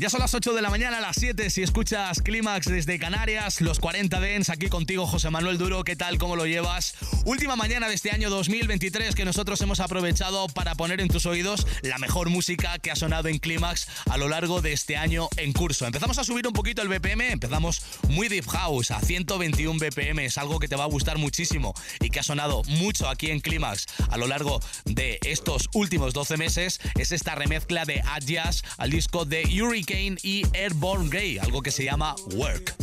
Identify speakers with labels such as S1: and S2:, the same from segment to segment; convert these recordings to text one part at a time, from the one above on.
S1: Ya son las 8 de la mañana, las 7 si escuchas Clímax desde Canarias, los 40 Dens, aquí contigo José Manuel Duro, ¿qué tal? ¿Cómo lo llevas? Última mañana de este año 2023 que nosotros hemos aprovechado para poner en tus oídos la mejor música que ha sonado en Clímax a lo largo de este año en curso. Empezamos a subir un poquito el BPM, empezamos muy deep house a 121 BPM, es algo que te va a gustar muchísimo y que ha sonado mucho aquí en Clímax a lo largo de estos últimos 12 meses, es esta remezcla de Adjazz al disco de Y Airborne Gay, algo que se llama Work.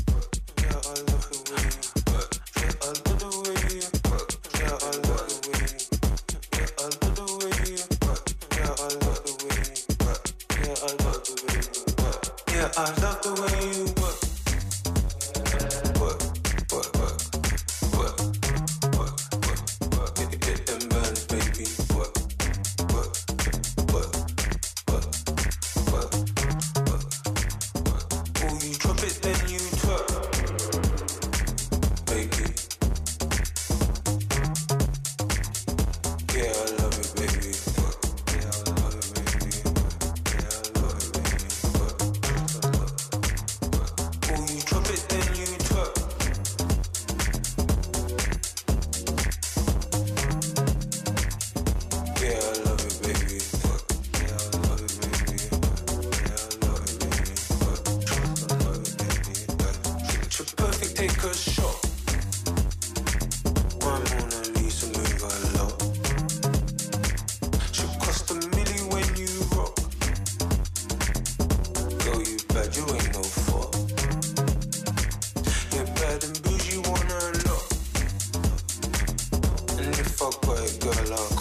S1: good, love.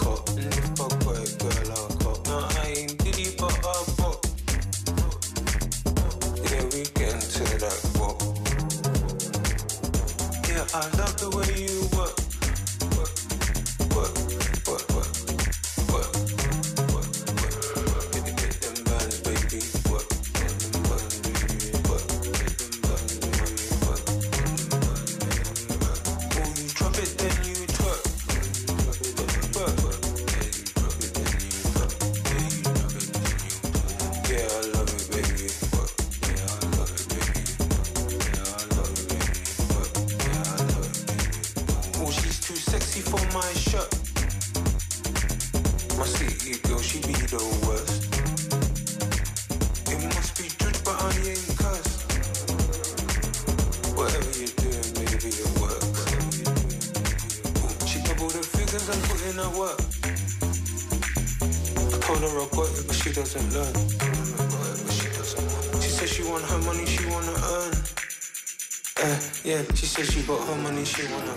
S2: Said she bought her money, she wanna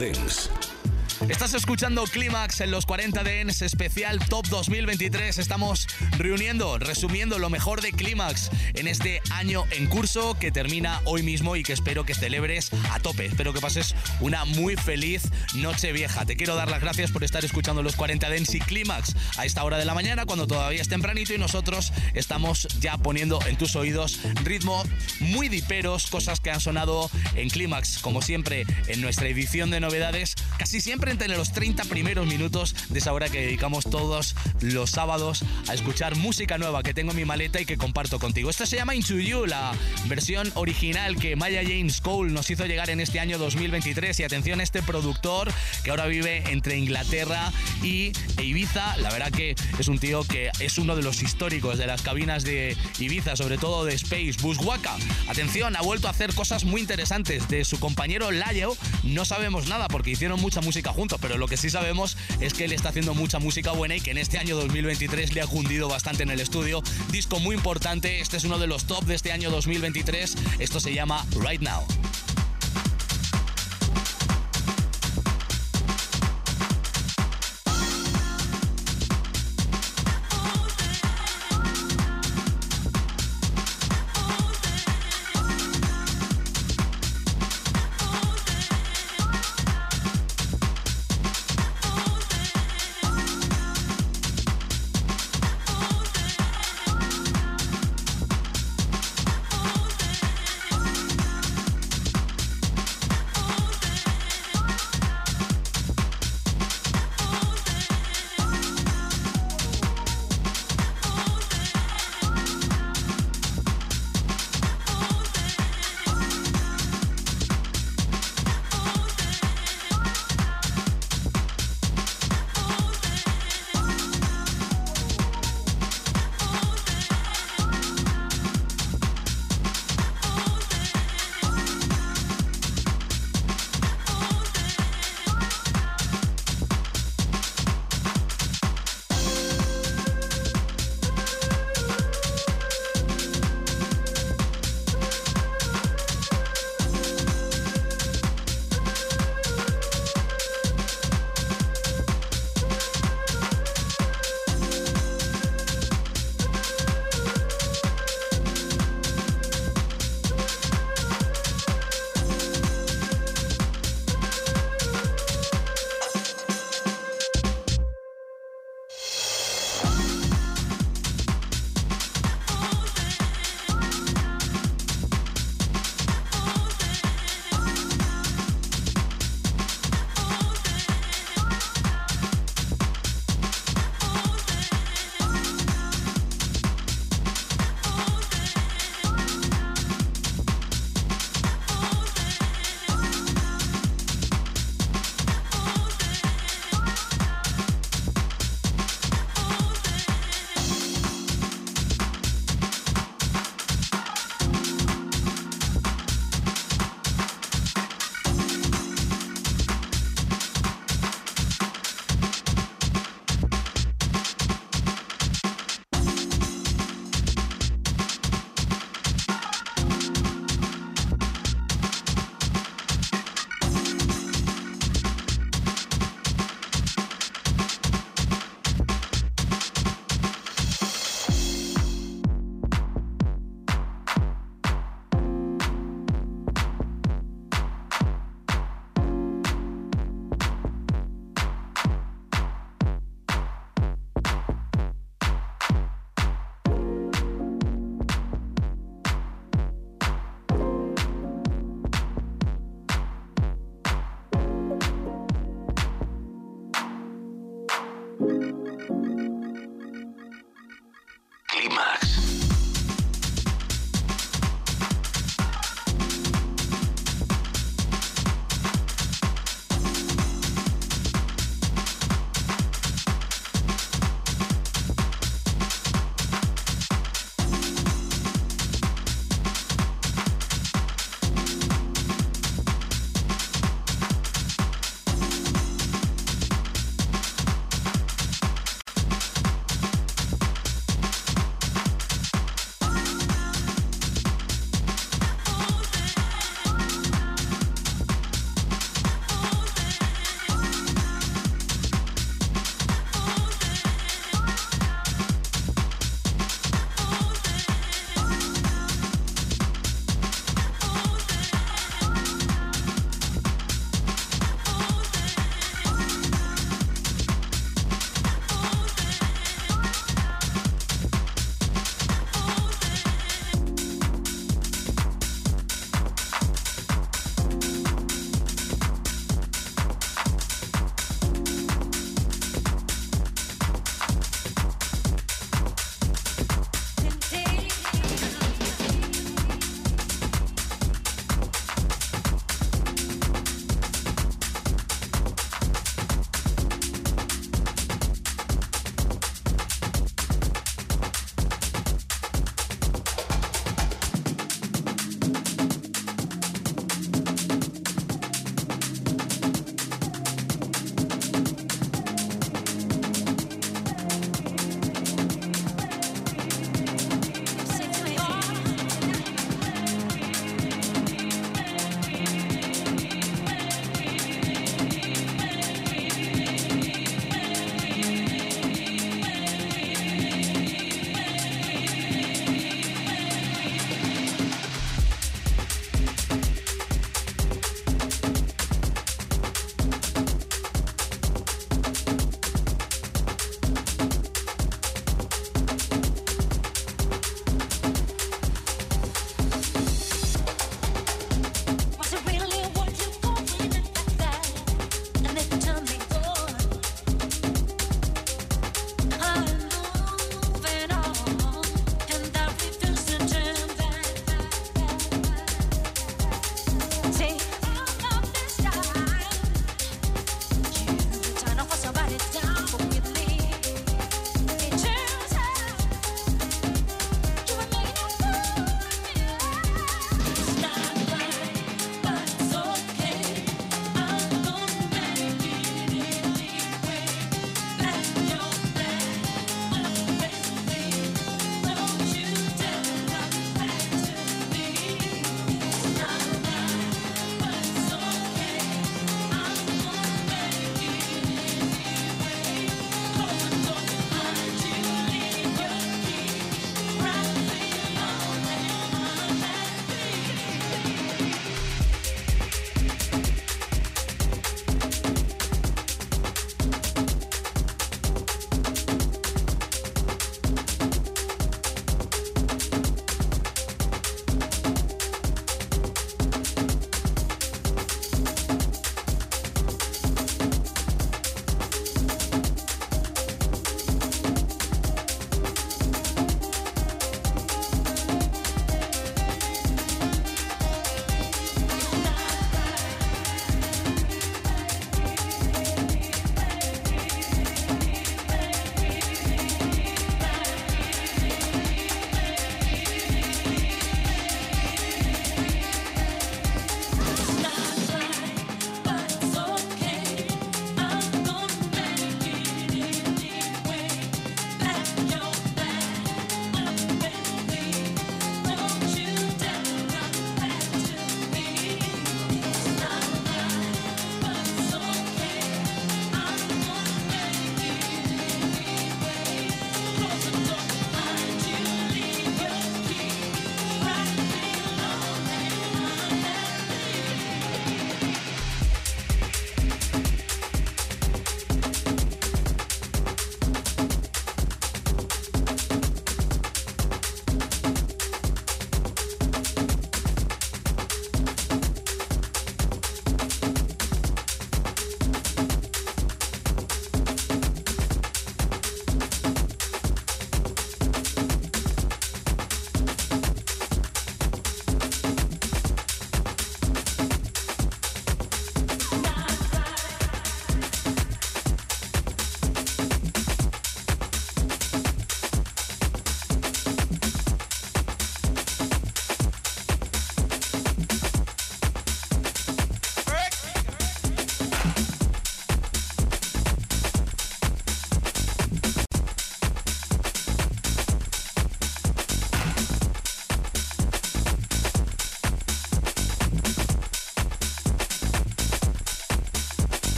S2: 40 Dens.
S3: Estás escuchando Clímax en los 40 Dens especial Top 2023. Estamos reuniendo, resumiendo lo mejor de Clímax en este año en curso que termina hoy mismo y que espero que celebres a tope. Espero que pases una muy feliz noche vieja. Te quiero dar las gracias por estar escuchando los 40 Dens y Clímax a esta hora de la mañana cuando todavía es tempranito y nosotros estamos ya poniendo en tus oídos ritmo muy diperos, cosas que han sonado en Clímax, como siempre en nuestra edición de novedades, casi siempre entre los 30 primeros minutos de esa hora que dedicamos todos los sábados a escuchar música nueva que tengo en mi maleta y que comparto contigo. Esta se llama Into You, la versión original que Maya James Cole nos hizo llegar en este año 2023. Y atención a este productor que ahora vive entre Inglaterra y Ibiza. La verdad que es un tío que es uno de los históricos de las cabinas de Ibiza, sobre todo de Space, Buswaka. Atención, ha vuelto a hacer cosas muy interesantes. De su compañero Layo no sabemos nada porque hicieron mucha música pero lo que sí sabemos es que él está haciendo mucha música buena y que en este año 2023 le ha cundido bastante en el estudio. Disco muy importante, este es uno de los top de este año 2023, esto se llama Right Now.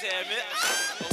S2: Gamze'ye mi?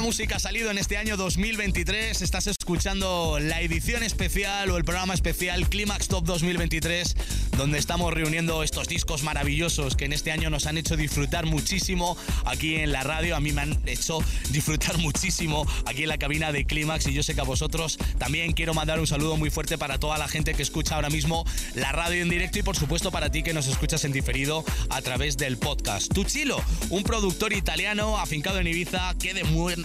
S3: Música ha salido en este año 2023. Estás escuchando la edición especial o el programa especial Climax Top 2023 donde estamos reuniendo estos discos maravillosos que en este año nos han hecho disfrutar muchísimo aquí en la radio. A mí me han hecho disfrutar muchísimo aquí en la cabina de Clímax y yo sé que a vosotros también quiero mandar un saludo muy fuerte para toda la gente que escucha ahora mismo la radio en directo y por supuesto para ti que nos escuchas en diferido a través del podcast. Tuchilo, un productor italiano afincado en Ibiza, qué de,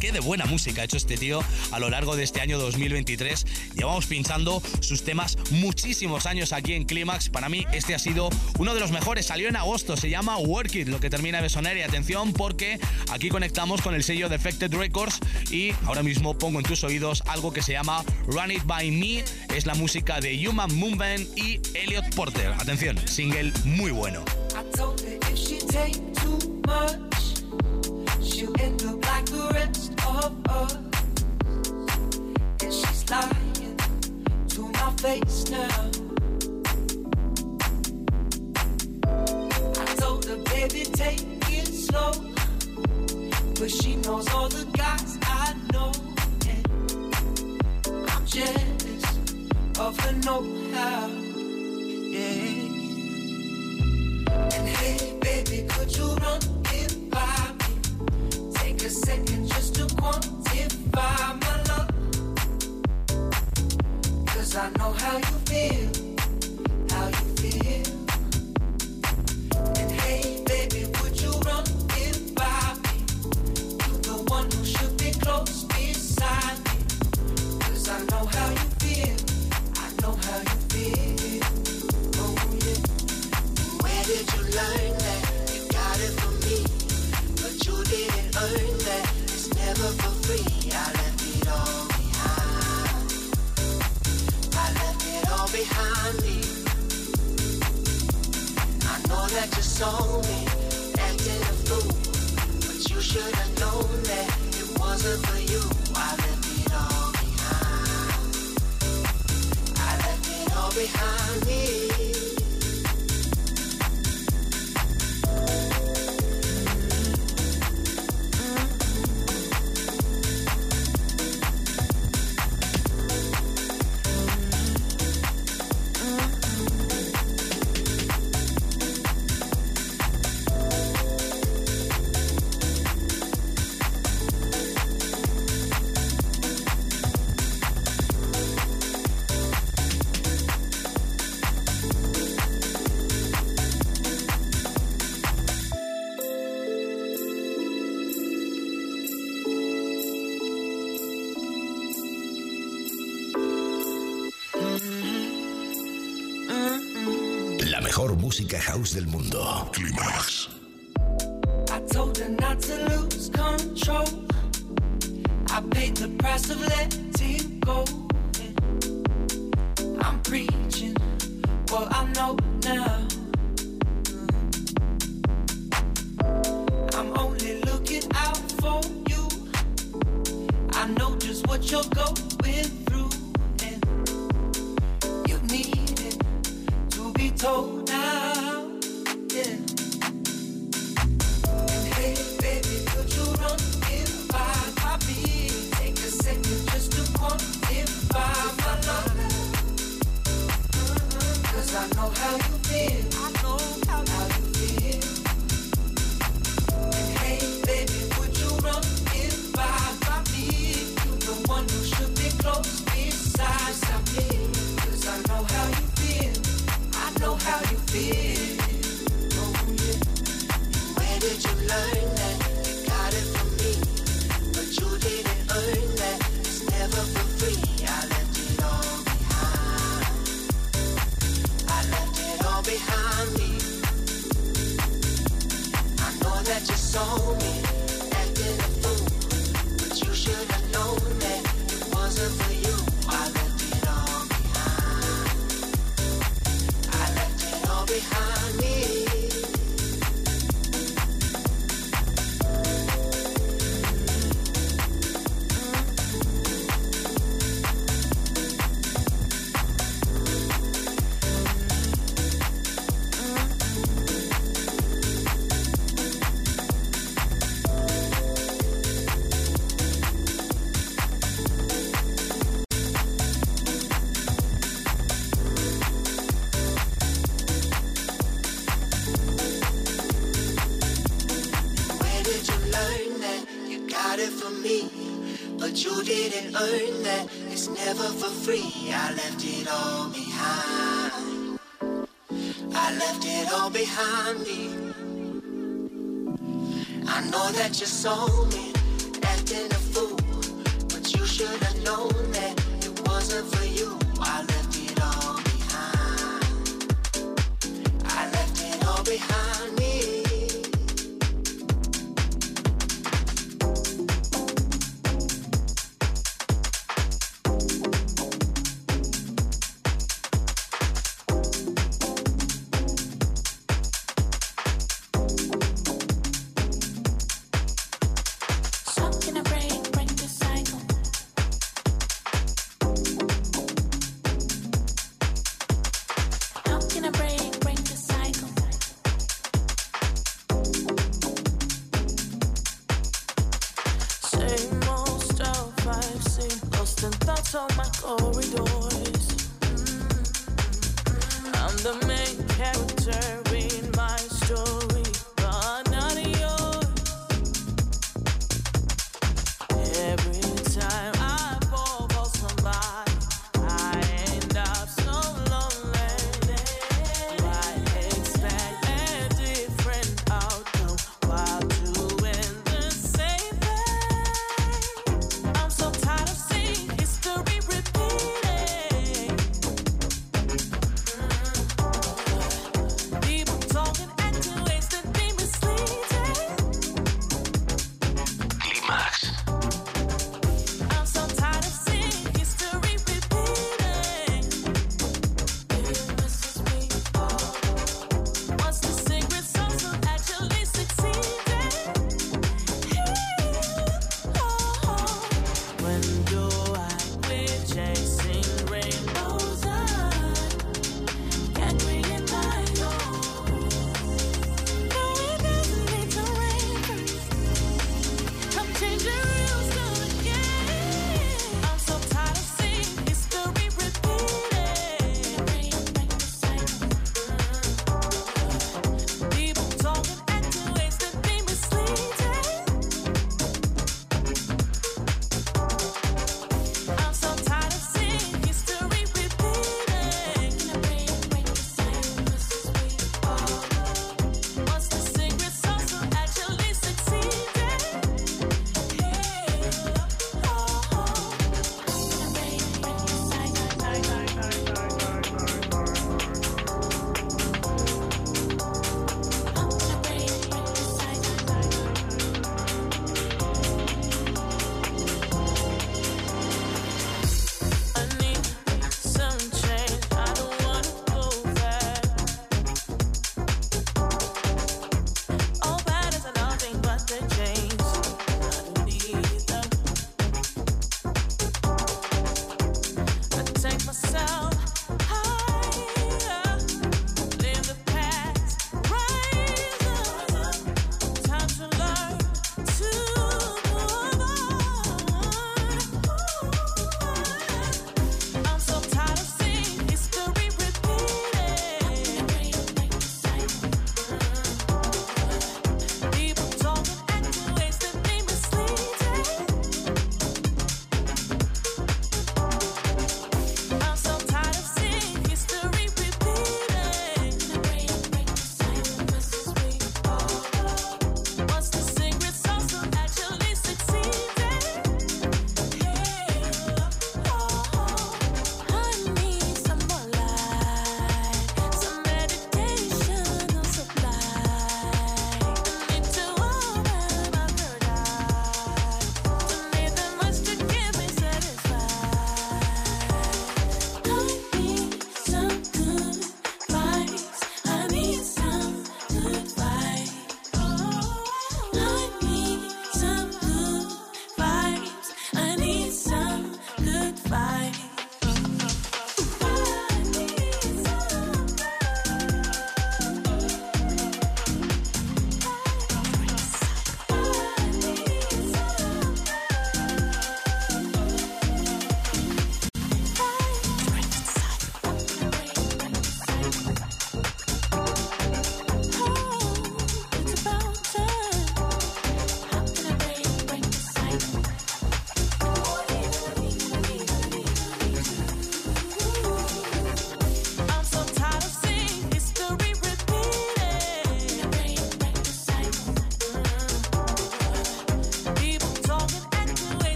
S3: qué de buena música ha hecho este tío a lo largo de este año 2023. Llevamos pinchando sus temas muchísimos años aquí en Clímax. Para mí este ha sido uno de los mejores. Salió en agosto, se llama Work It, lo que termina de sonar. Y atención porque aquí conectamos con el sello Defected Records y ahora mismo pongo en tus oídos algo que se llama Run It By Me. Es la música de Human Movement y Elliot Porter. Atención, single muy bueno.
S4: But she knows all the guys I know. I'm jealous of her know. And hey, baby, could you run by me? Take a second just to quantify my.
S5: Cause I know how you feel, how you feel. And hey, baby, would you run by me? You're
S4: the
S2: one who should be close beside
S4: I know. you got it from me, but you didn't earn that. It's never for free. I left it all behind. I left it all behind me. I know that you me acting a fool, but you should have known that it wasn't for you. I left it all behind. I left it all behind me. house del mundo. Climax. wasn't for you. on my corridors. Mm. I'm the main character.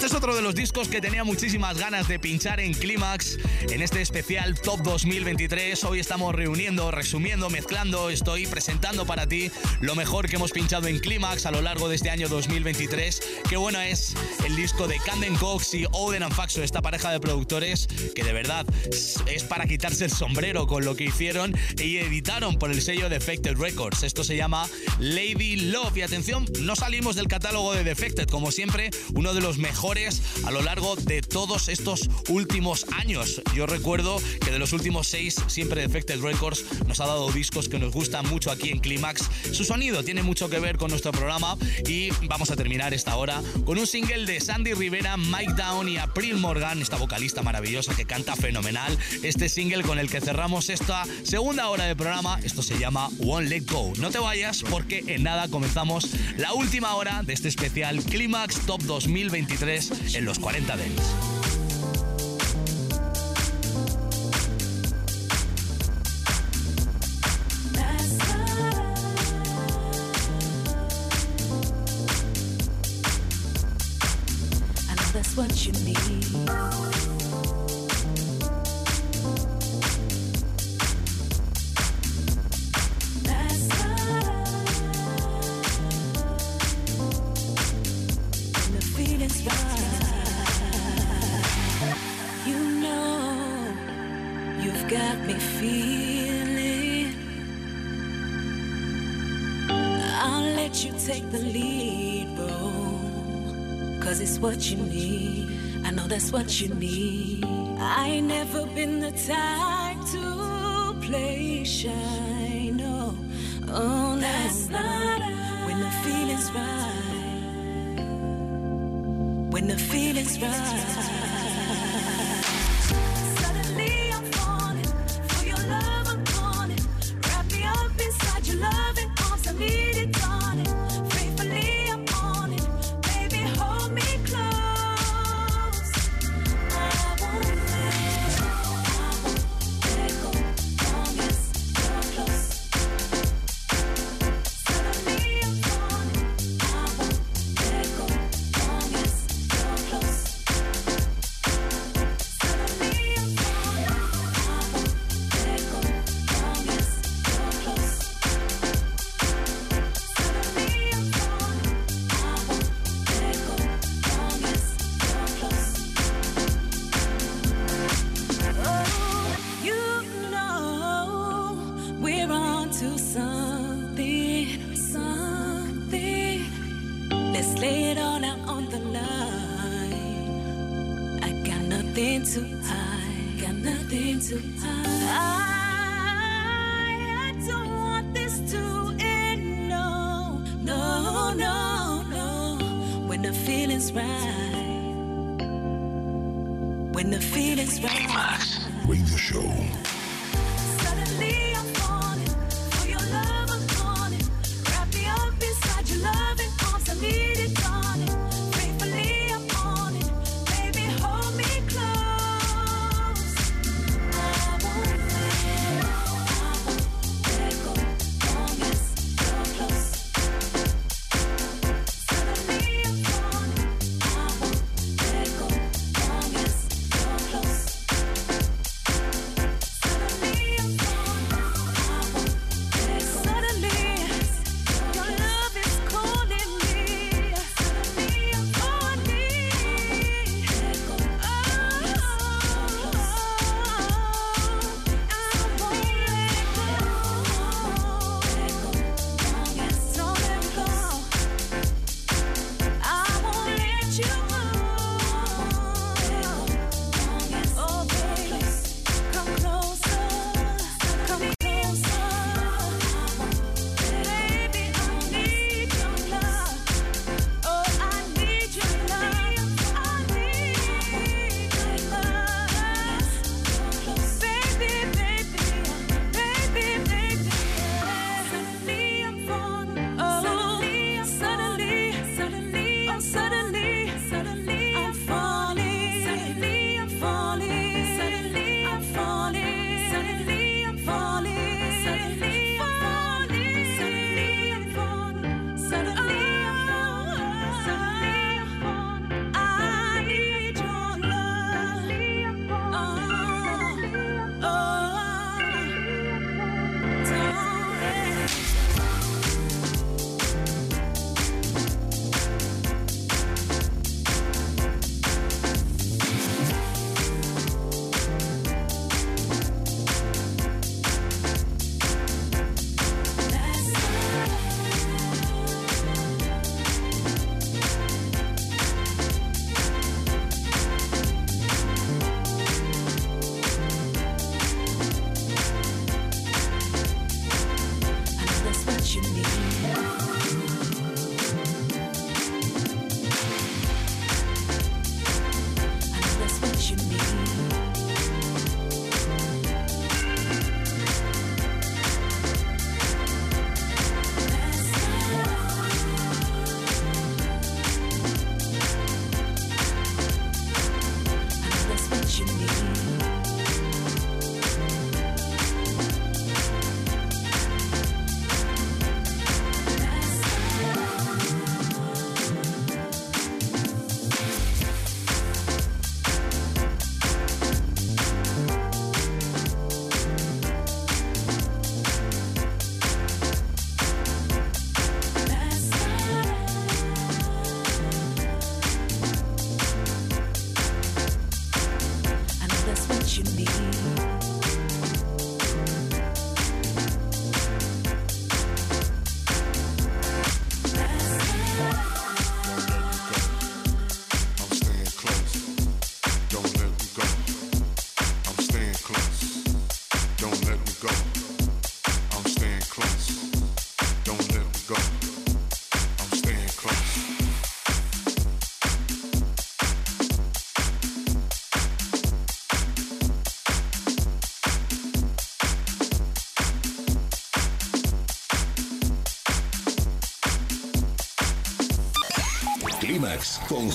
S3: She'll end up like the discos que tenía muchísimas ganas de pinchar en Clímax en este especial Top 2023. Hoy estamos reuniendo, resumiendo, mezclando, estoy presentando para ti lo mejor que hemos pinchado en Clímax a lo largo de este año 2023. Qué bueno es el disco de Camden Cox y Oden Faxo, esta pareja de productores que de verdad es para quitarse el sombrero con lo que hicieron y editaron por el sello Defected Records. Esto se llama Lady Love. Y atención, no salimos del catálogo de Defected, como siempre, uno de los mejores a lo largo de todos estos últimos años. Yo recuerdo que de los últimos seis, siempre Defected Records nos ha dado discos que nos gustan mucho aquí en Climax. Su sonido tiene mucho que ver con nuestro programa y vamos a terminar esta hora con un single de Sandy Rivera, Mike Down y April Morgan, esta vocalista maravillosa que canta fenomenal. Este single con el que cerramos esta segunda hora de programa, esto se llama One Let Go. No te vayas porque en nada comenzamos la última hora de este especial Climax Top 2023 en los 40 Dents.
S6: You need. I ain't never been the type to play shy. No, oh, no. not when the feeling's right. When the feeling's right.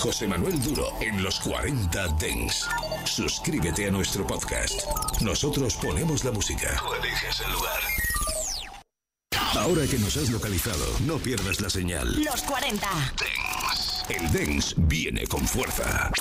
S2: José Manuel Duro en los 40 Dens. Suscríbete a nuestro podcast. Nosotros ponemos la música. Tú eliges el lugar. Ahora que nos has localizado, no pierdas la señal.
S7: Los 40.
S2: Dens. El Dens viene con fuerza.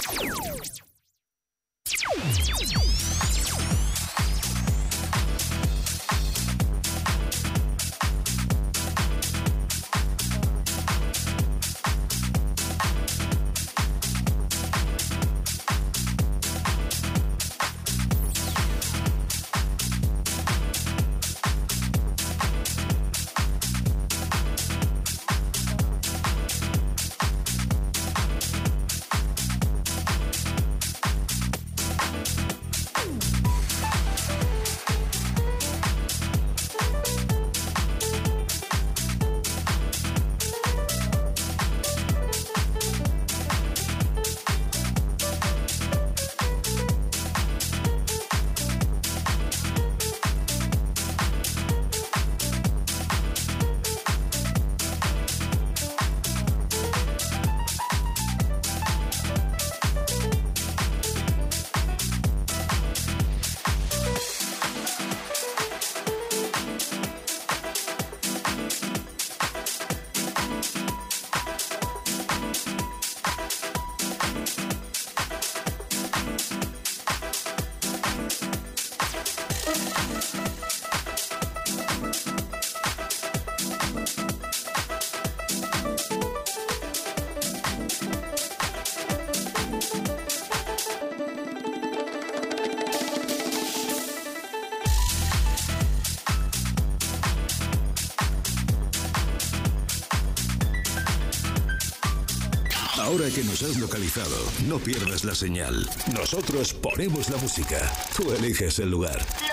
S2: Que nos has localizado, no pierdas la señal. Nosotros ponemos la música. Tú eliges el lugar.
S7: Los 40.